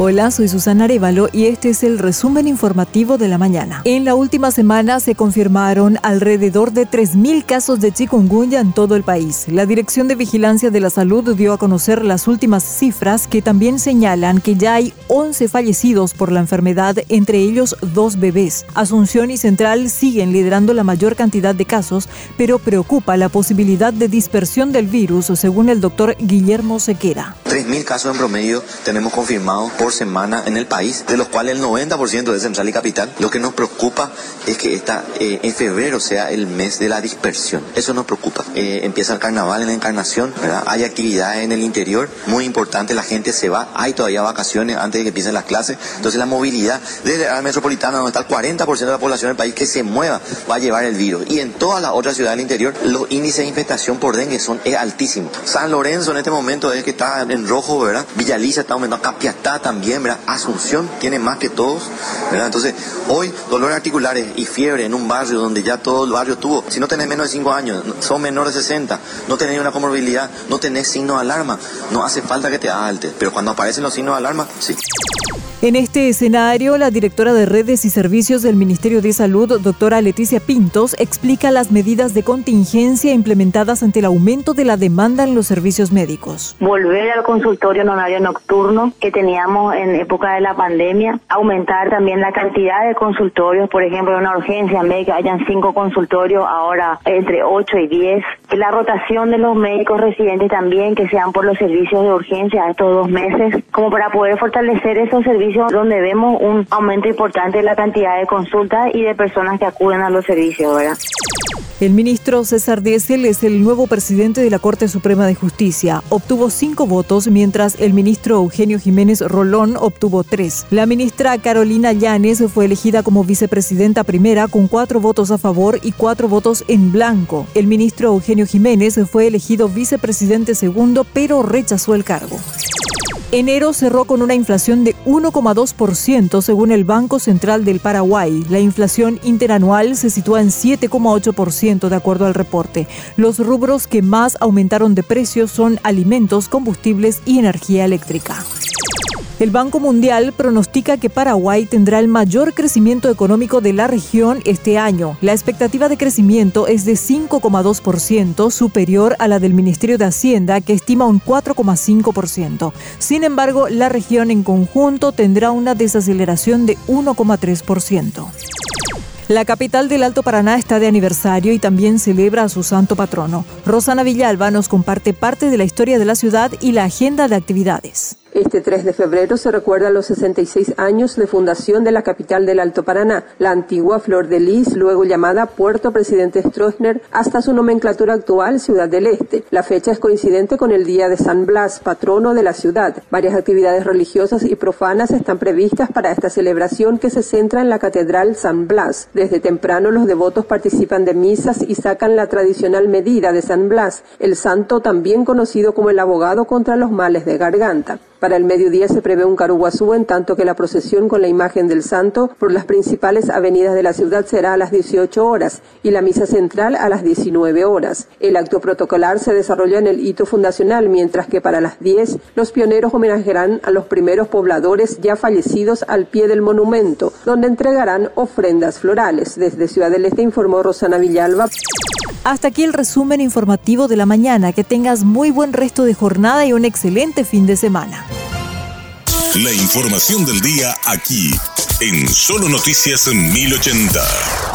Hola, soy Susana Arevalo y este es el resumen informativo de la mañana. En la última semana se confirmaron alrededor de 3.000 casos de chikungunya en todo el país. La Dirección de Vigilancia de la Salud dio a conocer las últimas cifras que también señalan que ya hay 11 fallecidos por la enfermedad, entre ellos dos bebés. Asunción y Central siguen liderando la mayor cantidad de casos, pero preocupa la posibilidad de dispersión del virus, según el doctor Guillermo Sequera. 3.000 casos en promedio tenemos confirmados por semana en el país, de los cuales el 90% es central y capital. Lo que nos preocupa es que esta, eh, en febrero sea el mes de la dispersión. Eso nos preocupa. Eh, empieza el carnaval en la encarnación, ¿verdad? hay actividades en el interior, muy importante, la gente se va, hay todavía vacaciones antes de que empiecen las clases, entonces la movilidad desde la metropolitana, donde está el 40% de la población del país que se mueva, va a llevar el virus. Y en todas las otras ciudades del interior, los índices de infestación por dengue son altísimos. San Lorenzo en este momento es que está en rojo, ¿verdad? Villaliza está aumentando, Capiatá también Asunción tiene más que todos, ¿verdad? Entonces, hoy dolores articulares y fiebre en un barrio donde ya todo el barrio tuvo, si no tenés menos de 5 años, son menores de 60, no tenés una comorbilidad, no tenés signo de alarma, no hace falta que te altes, pero cuando aparecen los signos de alarma, sí. En este escenario, la directora de redes y servicios del Ministerio de Salud, doctora Leticia Pintos, explica las medidas de contingencia implementadas ante el aumento de la demanda en los servicios médicos. Volver al consultorio en nocturno que teníamos en época de la pandemia, aumentar también la cantidad de consultorios, por ejemplo, en una urgencia médica hayan cinco consultorios, ahora entre ocho y diez. La rotación de los médicos residentes también, que sean por los servicios de urgencia estos dos meses, como para poder fortalecer esos servicios donde vemos un aumento importante de la cantidad de consultas y de personas que acuden a los servicios. El ministro César Diesel es el nuevo presidente de la Corte Suprema de Justicia. Obtuvo cinco votos, mientras el ministro Eugenio Jiménez Rolón obtuvo tres. La ministra Carolina Llanes fue elegida como vicepresidenta primera con cuatro votos a favor y cuatro votos en blanco. El ministro Eugenio Jiménez fue elegido vicepresidente segundo, pero rechazó el cargo. Enero cerró con una inflación de 1,2% según el Banco Central del Paraguay. La inflación interanual se sitúa en 7,8% de acuerdo al reporte. Los rubros que más aumentaron de precios son alimentos, combustibles y energía eléctrica. El Banco Mundial pronostica que Paraguay tendrá el mayor crecimiento económico de la región este año. La expectativa de crecimiento es de 5,2%, superior a la del Ministerio de Hacienda, que estima un 4,5%. Sin embargo, la región en conjunto tendrá una desaceleración de 1,3%. La capital del Alto Paraná está de aniversario y también celebra a su santo patrono. Rosana Villalba nos comparte parte de la historia de la ciudad y la agenda de actividades. Este 3 de febrero se recuerda los 66 años de fundación de la capital del Alto Paraná, la antigua Flor de Lis, luego llamada Puerto Presidente Stroessner, hasta su nomenclatura actual Ciudad del Este. La fecha es coincidente con el día de San Blas, patrono de la ciudad. Varias actividades religiosas y profanas están previstas para esta celebración que se centra en la Catedral San Blas. Desde temprano los devotos participan de misas y sacan la tradicional medida de San Blas, el santo también conocido como el abogado contra los males de garganta. Para el mediodía se prevé un caruguazú, en tanto que la procesión con la imagen del santo por las principales avenidas de la ciudad será a las 18 horas y la misa central a las 19 horas. El acto protocolar se desarrolla en el hito fundacional, mientras que para las 10 los pioneros homenajearán a los primeros pobladores ya fallecidos al pie del monumento, donde entregarán ofrendas florales. Desde Ciudad del Este informó Rosana Villalba. Hasta aquí el resumen informativo de la mañana. Que tengas muy buen resto de jornada y un excelente fin de semana. La información del día aquí, en Solo Noticias 1080.